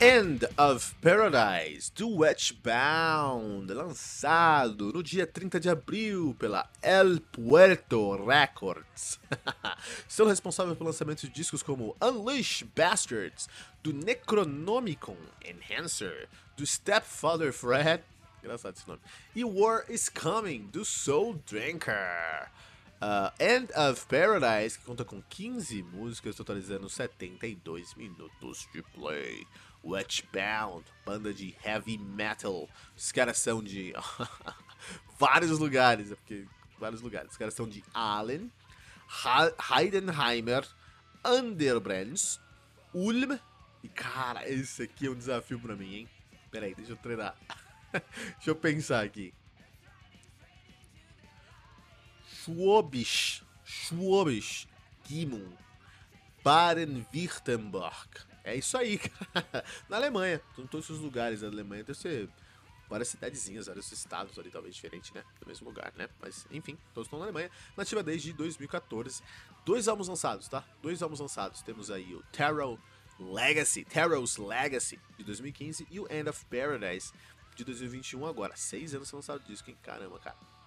End of Paradise do Wetchbound, lançado no dia 30 de abril pela El Puerto Records. São responsáveis pelo lançamento de discos como Unleash Bastards, do Necronomicon Enhancer, do Stepfather Fred, engraçado esse nome, e War is Coming, do Soul Drinker. Uh, End of Paradise, que conta com 15 músicas, totalizando 72 minutos de play. Wetchbound, banda de heavy metal. Os caras são de vários lugares, é porque vários lugares. Os caras são de Allen, Heidenheimer, Underbrands, Ulm. E cara, esse aqui é um desafio pra mim, hein? Pera aí, deixa eu treinar. deixa eu pensar aqui. Schwabisch, Schwabisch, Gimmun, Baden-Württemberg. É isso aí, cara. Na Alemanha, em todos os lugares da Alemanha deve ser várias cidadezinhas, vários estados ali, talvez diferente, né? Do mesmo lugar, né? Mas, enfim, todos estão na Alemanha. Nativa desde 2014. Dois álbuns lançados, tá? Dois álbuns lançados. Temos aí o Tarot Legacy, Tarot's Legacy, de 2015, e o End of Paradise, de 2021 agora. Seis anos sem lançar o disco, hein? Caramba, cara.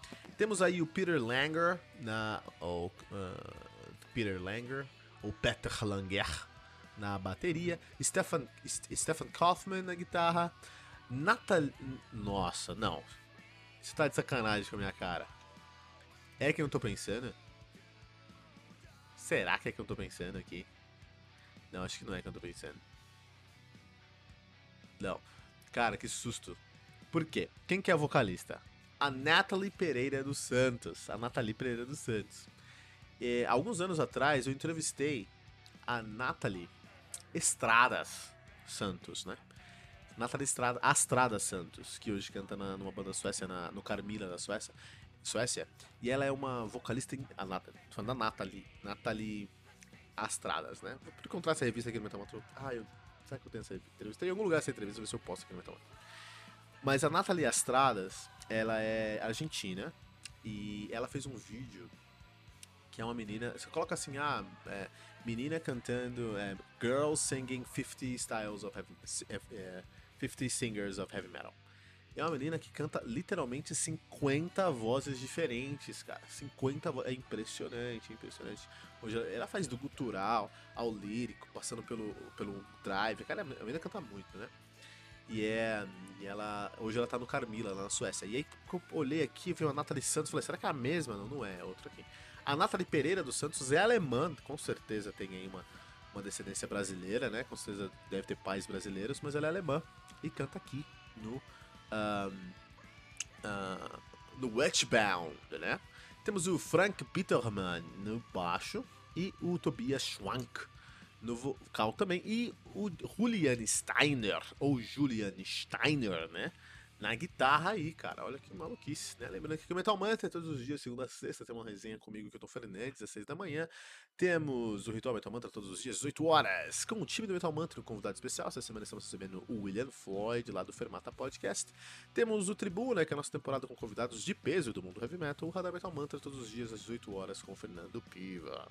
Temos aí o Peter Langer, na... Ou, uh, Peter Langer, ou Peter Langer, na bateria, Stefan, Stefan Kaufman na guitarra, Natal... Nossa, não. Você tá de sacanagem com a minha cara. É que eu tô pensando? Será que é que eu tô pensando aqui? Não, acho que não é que eu tô pensando. Não. Cara, que susto. Por quê? Quem que é a vocalista? A Natalie Pereira dos Santos. A Natalie Pereira dos Santos. E, alguns anos atrás eu entrevistei a Natalie Estradas Santos, né? Nathalie Estrada, Astrada Santos, que hoje canta na, numa banda suécia, na, no Carmila da Suécia, Suécia. E ela é uma vocalista, em, a Nathalie, tô falando da Nathalie, Nathalie Astradas, né? Vou encontrar essa revista aqui no Metal Ah, eu, será que eu tenho essa entrevista? Tem algum lugar essa entrevista, vou ver se eu posso aqui no Metal Mas a Nathalie Astradas, ela é argentina e ela fez um vídeo que é uma menina. Você coloca assim, ah, é, menina cantando é, Girls Singing 50 Styles of Heavy, é, 50 Singers of Heavy Metal. É uma menina que canta literalmente 50 vozes diferentes, cara. 50 vozes. É impressionante, impressionante. Hoje ela faz do gutural ao lírico, passando pelo, pelo drive. Cara, a menina canta muito, né? E é. E ela. Hoje ela tá no Carmila, lá na Suécia. E aí eu olhei aqui, vi uma Nathalie Santos falei, será que é a mesma? Não, não é, é outra aqui. A Nathalie Pereira dos Santos é alemã, com certeza tem aí uma, uma descendência brasileira, né? Com certeza deve ter pais brasileiros, mas ela é alemã e canta aqui no, um, uh, no Wetchbound, né? Temos o Frank Peterman no baixo e o Tobias Schwank no vocal também e o Julian Steiner, ou Julian Steiner, né? na guitarra aí, cara. Olha que maluquice, né? Lembrando que o Metal Mantra é todos os dias, segunda a sexta, tem uma resenha comigo que eu tô Fernandes, às seis da manhã. Temos o Ritual Metal Mantra todos os dias, 18 horas, com o time do Metal Mantra, um convidado especial. Essa semana estamos recebendo o William Floyd, lá do Fermata Podcast. Temos o Tribuna, né, que é a nossa temporada com convidados de peso do mundo heavy metal. O Radar Metal Mantra todos os dias, às 18 horas, com o Fernando Piva.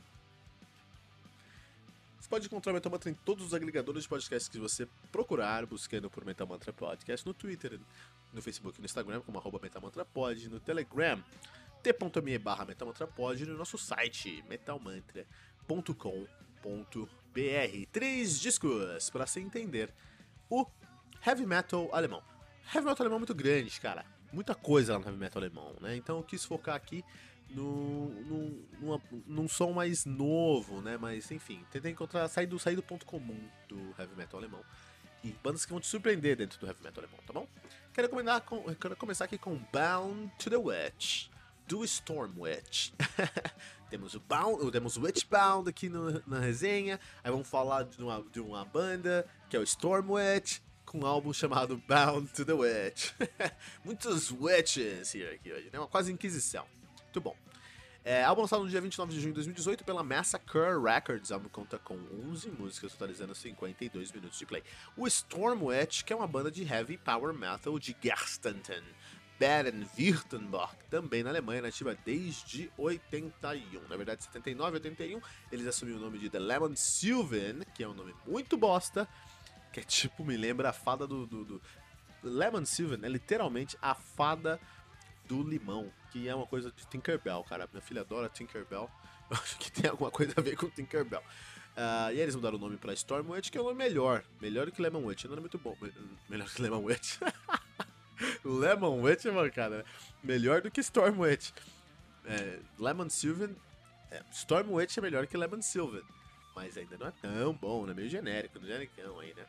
Pode encontrar o Metal Mantra em todos os agregadores de podcasts que você procurar, buscando por Metal Mantra Podcast no Twitter, no Facebook e no Instagram, como arroba metamantrapod, no Telegram, t.me barra metamantrapod, no nosso site metalmantra.com.br. Três discos para se entender o heavy metal alemão. Heavy metal alemão é muito grande, cara. Muita coisa lá no heavy metal alemão, né? Então eu quis focar aqui no, numa, num som mais novo, né? Mas enfim, tentei encontrar, sair do, sair do ponto comum do heavy metal alemão e bandas que vão te surpreender dentro do heavy metal alemão, tá bom? Quero, com, quero começar aqui com Bound to the Witch, do Storm Witch. temos o Bound, temos o Witchbound aqui no, na resenha. Aí vamos falar de uma, de uma banda que é o Storm Witch com um álbum chamado Bound to the Witch. Muitos witches aqui hoje, né? Uma quase inquisição. Muito bom. É, álbum lançado no dia 29 de junho de 2018 pela Massacre Records. O álbum conta com 11 músicas, totalizando 52 minutos de play. O Stormwatch, que é uma banda de heavy power metal de Gerstenten, Baden-Württemberg, também na Alemanha, nativa desde 81. Na verdade, 79 81, eles assumiram o nome de The Lemon Sylvan, que é um nome muito bosta, que é tipo, me lembra a fada do. do, do... Lemon Sylvan é literalmente a fada do limão, que é uma coisa de Tinkerbell, cara. Minha filha adora Tinkerbell. Eu acho que tem alguma coisa a ver com Tinkerbell. Uh, e eles mudaram o nome pra Stormwitch, que é um nome melhor. Melhor que Lemon Witch. Não é muito bom. Melhor que Lemon Witch. Lemon Witch, mano, cara. Melhor do que Stormwitch. É, Lemon Sylvan. É, Stormwitch é melhor que Lemon Sylvan. Mas ainda não é tão bom, né? Meio genérico, genericão aí, né?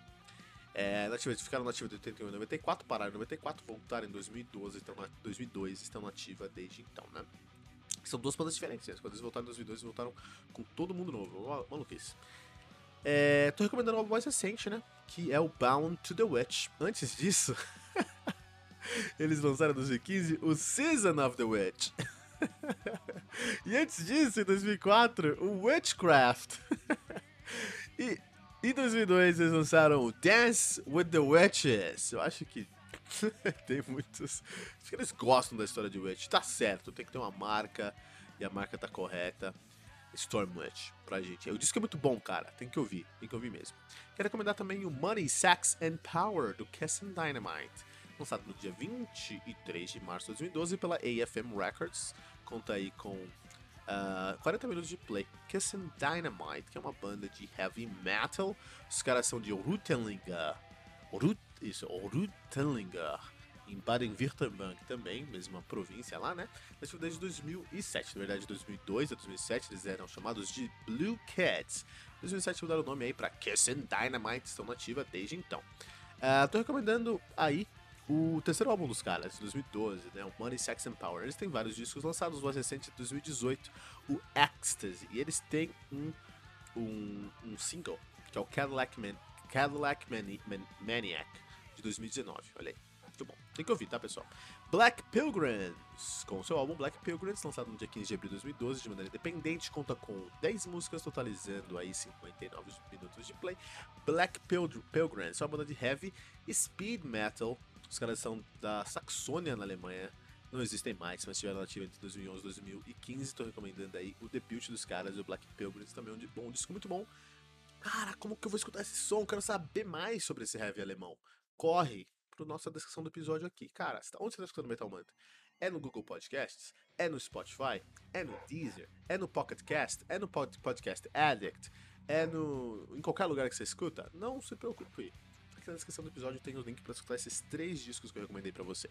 É, ficaram nativa de 81 e 94, pararam em 94, voltaram em 2012, estão na, 2002 estão nativa desde então, né? São duas bandas diferentes, né? Quando eles voltaram em 2002, eles voltaram com todo mundo novo, maluquice. É, tô recomendando algo mais recente, né? Que é o Bound to the Witch. Antes disso, eles lançaram em 2015 o Season of the Witch. e antes disso, em 2004, o Witchcraft. e em 2002 eles lançaram Dance with the Witches. Eu acho que tem muitos. Acho que eles gostam da história de Witch. Tá certo, tem que ter uma marca e a marca tá correta. Stormwitch pra gente. O disco é muito bom, cara. Tem que ouvir, tem que ouvir mesmo. Quero recomendar também o Money, Sex and Power do and Dynamite, lançado no dia 23 de março de 2012 pela AFM Records. Conta aí com Uh, ah, 40 minutos de play. Kissing Dynamite, que é uma banda de heavy metal. Os caras são de Orutenlinger. Orut, isso, Orutenlinger. Em Baden-Württemberg também, mesma província lá, né? Desde 2007, na verdade 2002 a 2007 eles eram chamados de Blue Cats. Em 2007 mudaram o nome aí pra Kissing Dynamite, estão nativa desde então. Uh, tô recomendando aí o terceiro álbum dos caras, de 2012, né, o Money, Sex and Power, eles têm vários discos lançados, o mais recente de 2018, o Ecstasy, e eles têm um, um, um single, que é o Cadillac, Man, Cadillac Mani, Man, Maniac, de 2019, olha aí, muito bom, tem que ouvir, tá pessoal? Black Pilgrims, com o seu álbum Black Pilgrims, lançado no dia 15 de abril de 2012, de maneira independente, conta com 10 músicas, totalizando aí 59 minutos de play. Black Pilgrims é uma banda de heavy speed metal os caras são da Saxônia, na Alemanha. Não existem mais, mas tiveram ativa entre 2011 e 2015. Estou recomendando aí o debut dos caras, o Black Pilgrims, também é um, bom, um disco muito bom. Cara, como que eu vou escutar esse som? Quero saber mais sobre esse heavy alemão. Corre pro nossa descrição do episódio aqui. Cara, tá, onde você está escutando Metal Mantra? É no Google Podcasts? É no Spotify? É no Deezer? É no Pocket Cast? É no Podcast Addict? É no. em qualquer lugar que você escuta? Não se preocupe aqui na descrição do episódio tem o link para escutar esses três discos que eu recomendei para você,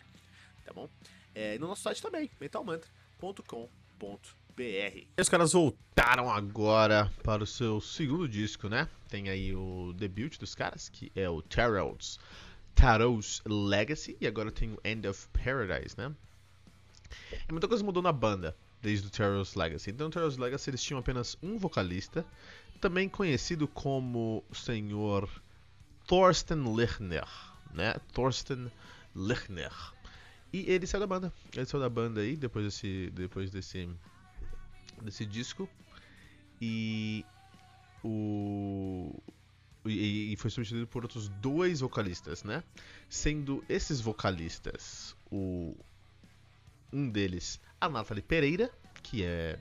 tá bom? É, e no nosso site também, metalmantra.com.br. Os caras voltaram agora para o seu segundo disco, né? Tem aí o debut dos caras, que é o Tarot's, Tarot's Legacy, e agora tem o End of Paradise, né? É muita coisa mudou na banda desde o Tarot's Legacy. Então, no Tarot's Legacy eles tinham apenas um vocalista, também conhecido como o Senhor Thorsten Lechner, né? Thorsten Lechner. E ele saiu da banda. Ele saiu da banda aí depois desse, depois desse, desse disco. E o e, foi substituído por outros dois vocalistas, né? Sendo esses vocalistas o um deles a Nathalie Pereira, que é,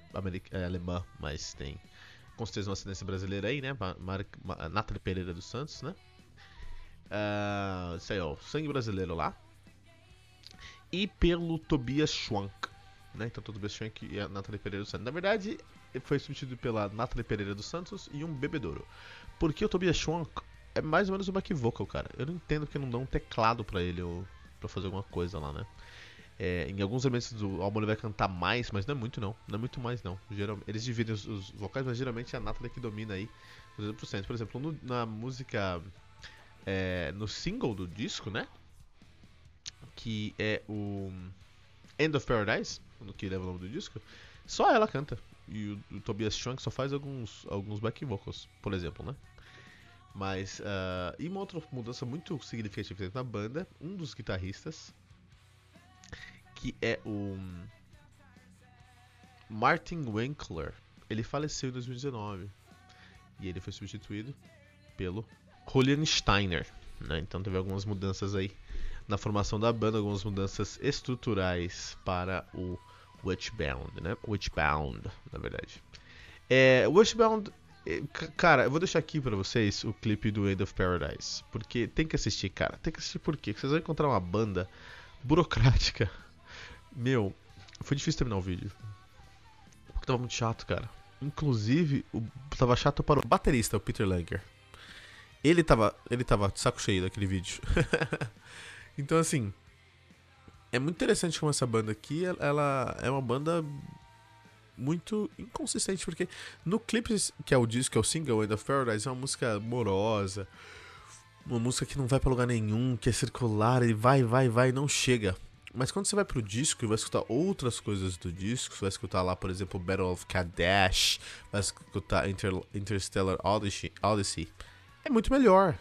é alemã, mas tem com certeza uma ascendência brasileira aí, né? Mar, Mar, Nathalie Pereira dos Santos, né? Uh, sei lá, Sangue Brasileiro lá. E pelo Tobias Schwank. Né? Então, Tobias Schwank e a Nathalie Pereira dos Santos. Na verdade, foi substituído pela Nathalie Pereira dos Santos e um bebedouro. Porque o Tobias Schwank é mais ou menos um back vocal, cara. Eu não entendo que não dão um teclado para ele ou para fazer alguma coisa lá, né? É, em alguns elementos do álbum ele vai cantar mais, mas não é muito não. Não é muito mais não. Geral, eles dividem os, os, vocais, mas geralmente é a Nathalie que domina aí os 80%. Por exemplo, no, na música é, no single do disco, né? Que é o End of Paradise, que leva o nome do disco, só ela canta. E o, o Tobias Schwank só faz alguns, alguns back vocals, por exemplo, né? Mas, uh, e uma outra mudança muito significativa na banda, um dos guitarristas, que é o Martin Winkler, ele faleceu em 2019 e ele foi substituído pelo Julian Steiner. Né? Então teve algumas mudanças aí na formação da banda, algumas mudanças estruturais para o Witchbound, né? Witchbound, na verdade. É, Witchbound, é, cara, eu vou deixar aqui para vocês o clipe do End of Paradise, porque tem que assistir, cara. Tem que assistir por quê? Porque vocês vão encontrar uma banda burocrática. Meu, foi difícil terminar o vídeo. Porque tava muito chato, cara. Inclusive, o, tava chato para o baterista, o Peter Langer. Ele tava, ele tava de saco cheio daquele vídeo. então, assim, é muito interessante como essa banda aqui, ela é uma banda muito inconsistente, porque no clipe, que é o disco, que é o single End of Paradise, é uma música morosa, uma música que não vai para lugar nenhum, que é circular, e vai, vai, vai, não chega. Mas quando você vai pro disco e vai escutar outras coisas do disco, você vai escutar lá, por exemplo, Battle of Kadesh, vai escutar Inter Interstellar Odyssey, Odyssey, é muito melhor.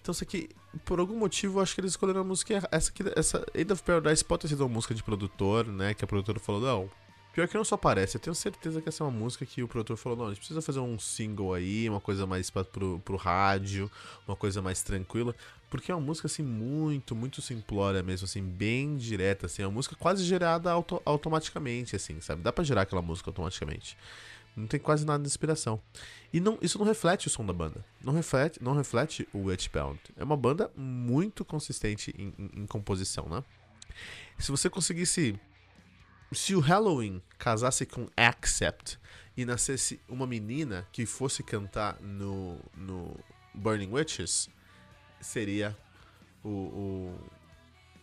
Então isso aqui, por algum motivo, eu acho que eles escolheram a música essa aqui, essa End of Paradise pode ter sido uma música de produtor, né, que a produtora falou, não, Pior que não só parece, eu tenho certeza que essa é uma música que o produtor falou, não, a gente precisa fazer um single aí, uma coisa mais pra, pro, pro rádio, uma coisa mais tranquila. Porque é uma música, assim, muito, muito simplória mesmo, assim, bem direta, assim. É uma música quase gerada auto automaticamente, assim, sabe? Dá pra gerar aquela música automaticamente. Não tem quase nada de inspiração. E não, isso não reflete o som da banda. Não reflete, não reflete o Witchbound. É uma banda muito consistente em, em, em composição, né? Se você conseguisse se o Halloween casasse com Accept e nascesse uma menina que fosse cantar no, no Burning Witches, seria o, o,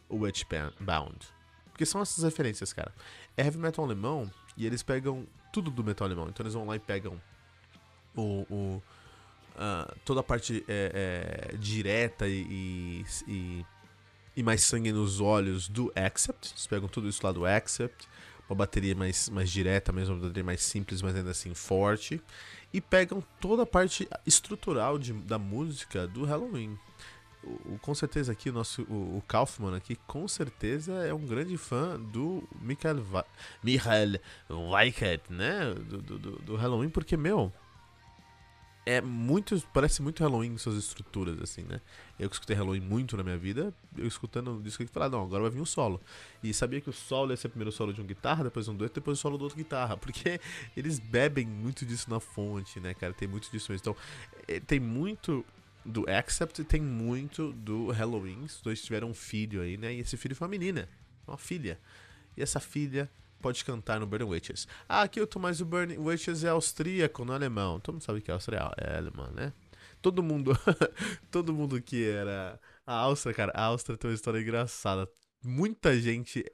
o Witchbound. Porque são essas referências, cara. É heavy metal alemão e eles pegam tudo do metal alemão. Então eles vão lá e pegam o, o uh, toda a parte é, é, direta e, e, e, mais sangue nos olhos do Accept. Eles pegam tudo isso lá do Accept uma bateria mais, mais direta mesmo, uma bateria mais simples, mas ainda assim forte. E pegam toda a parte estrutural de, da música do Halloween. O, com certeza aqui o nosso o, o, Kaufman aqui com certeza é um grande fã do Michael, Michael Weikert, né? Do, do, do Halloween, porque, meu, é muito. Parece muito Halloween em suas estruturas, assim, né? Eu que escutei Halloween muito na minha vida, eu escutando o disco aqui falar, não, agora vai vir um solo. E sabia que o solo ia ser primeiro o solo de um guitarra, depois um dueto, depois o solo do outro guitarra. Porque eles bebem muito disso na fonte, né, cara? Tem muito disso mesmo. Então, é, tem muito do Accept e tem muito do Halloween. Os dois tiveram um filho aí, né? E esse filho foi uma menina, uma filha. E essa filha pode cantar no Burning Witches. Ah, aqui eu tô mais o Burning Witches é austríaco, não é alemão. Todo mundo sabe que é austríaco, é alemão, né? Todo mundo, todo mundo que era a Áustria, cara, a Áustria tem uma história engraçada. Muita gente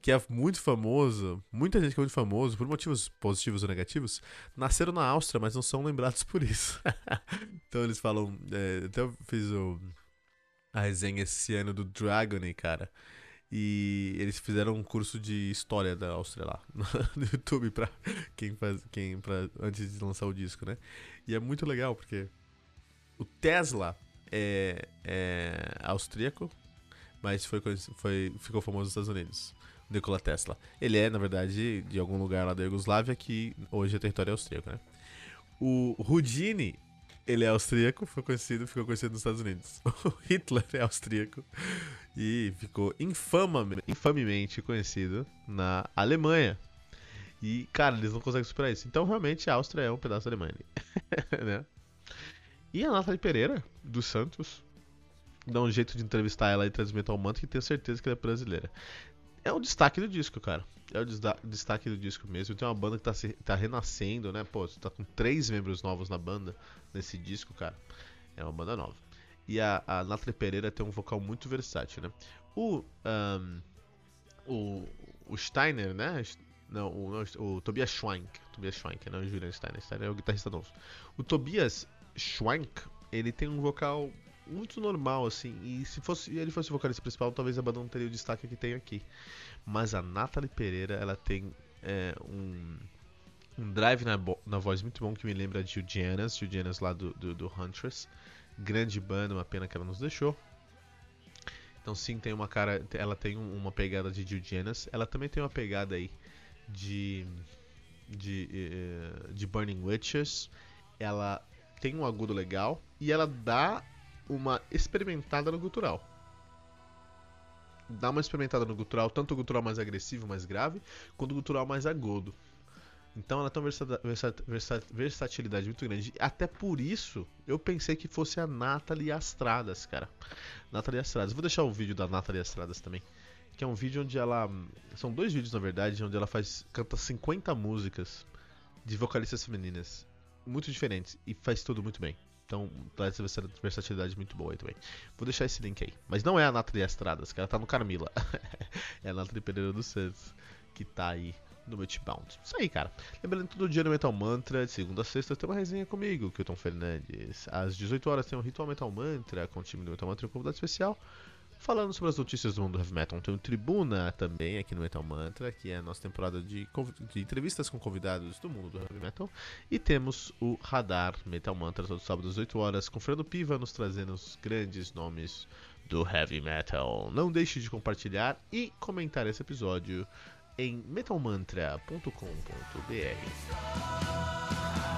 que é muito famoso, muita gente que é muito famoso, por motivos positivos ou negativos, nasceram na Áustria, mas não são lembrados por isso. então eles falam, é, até eu fiz o, a resenha esse ano do Dragony, cara. E eles fizeram um curso de história da Áustria lá no YouTube pra quem faz. Quem, pra, antes de lançar o disco, né? E é muito legal porque o Tesla é, é austríaco, mas foi, foi, ficou famoso nos Estados Unidos. Nikola Tesla. Ele é, na verdade, de algum lugar lá da Iugoslávia que hoje é território austríaco, né? O Houdini ele é austríaco, foi conhecido, ficou conhecido nos Estados Unidos. O Hitler é austríaco e ficou infamemente conhecido na Alemanha. E, cara, eles não conseguem superar isso. Então, realmente, a Áustria é um pedaço da Alemanha. né? E a Nathalie Pereira, dos Santos, dá um jeito de entrevistar ela e transmitir ao manto que tenho certeza que ela é brasileira. É o destaque do disco, cara. É o destaque do disco mesmo. Tem uma banda que tá, se, tá renascendo, né? Pô, tá com três membros novos na banda, nesse disco, cara. É uma banda nova. E a, a Pereira tem um vocal muito versátil, né? O, um, o, o Steiner, né? Não, o, não, o Tobias Schwank. Tobias Schwank, não o Julian Steiner. Steiner é o guitarrista novo. O Tobias Schwank, ele tem um vocal muito normal, assim. E se fosse ele fosse o vocalista principal, talvez a banda não teria o destaque que tem aqui. Mas a Natalie Pereira, ela tem é, um, um drive na, na voz muito bom que me lembra de Eugenias, Eugenias lá do, do, do Huntress. Grande banda, uma pena que ela nos deixou. Então sim, tem uma cara, ela tem uma pegada de Eugenias. Ela também tem uma pegada aí de de, eh, de Burning Witches. Ela tem um agudo legal e ela dá uma experimentada no gutural. Dá uma experimentada no gutural, tanto o gutural mais agressivo, mais grave, quanto o gutural mais agudo. Então ela tem uma versatilidade muito grande. Até por isso eu pensei que fosse a Nathalie Astradas, cara. Nathalie Astradas. Vou deixar o vídeo da Nathalie Astradas também. Que é um vídeo onde ela. São dois vídeos na verdade, onde ela faz. canta 50 músicas de vocalistas femininas muito diferentes e faz tudo muito bem. Então, traz essa versatilidade muito boa aí também. Vou deixar esse link aí. Mas não é a Nathalie Estradas, que ela tá no Carmila. é a Nathalie Pereira dos Santos, que tá aí no Multibound. Isso aí, cara. Lembrando todo dia no Metal Mantra, de segunda a sexta, tem uma resenha comigo, Kilton Fernandes. Às 18 horas tem um Ritual Metal Mantra, com o time do Metal Mantra e um convidado especial falando sobre as notícias do mundo do heavy metal. Tem o Tribuna também aqui no Metal Mantra, que é a nossa temporada de, de, entrevistas com convidados do mundo do heavy metal. E temos o Radar Metal Mantra todo sábado às 8 horas, com Fernando Piva nos trazendo os grandes nomes do heavy metal. Não deixe de compartilhar e comentar esse episódio em metalmantra.com.br.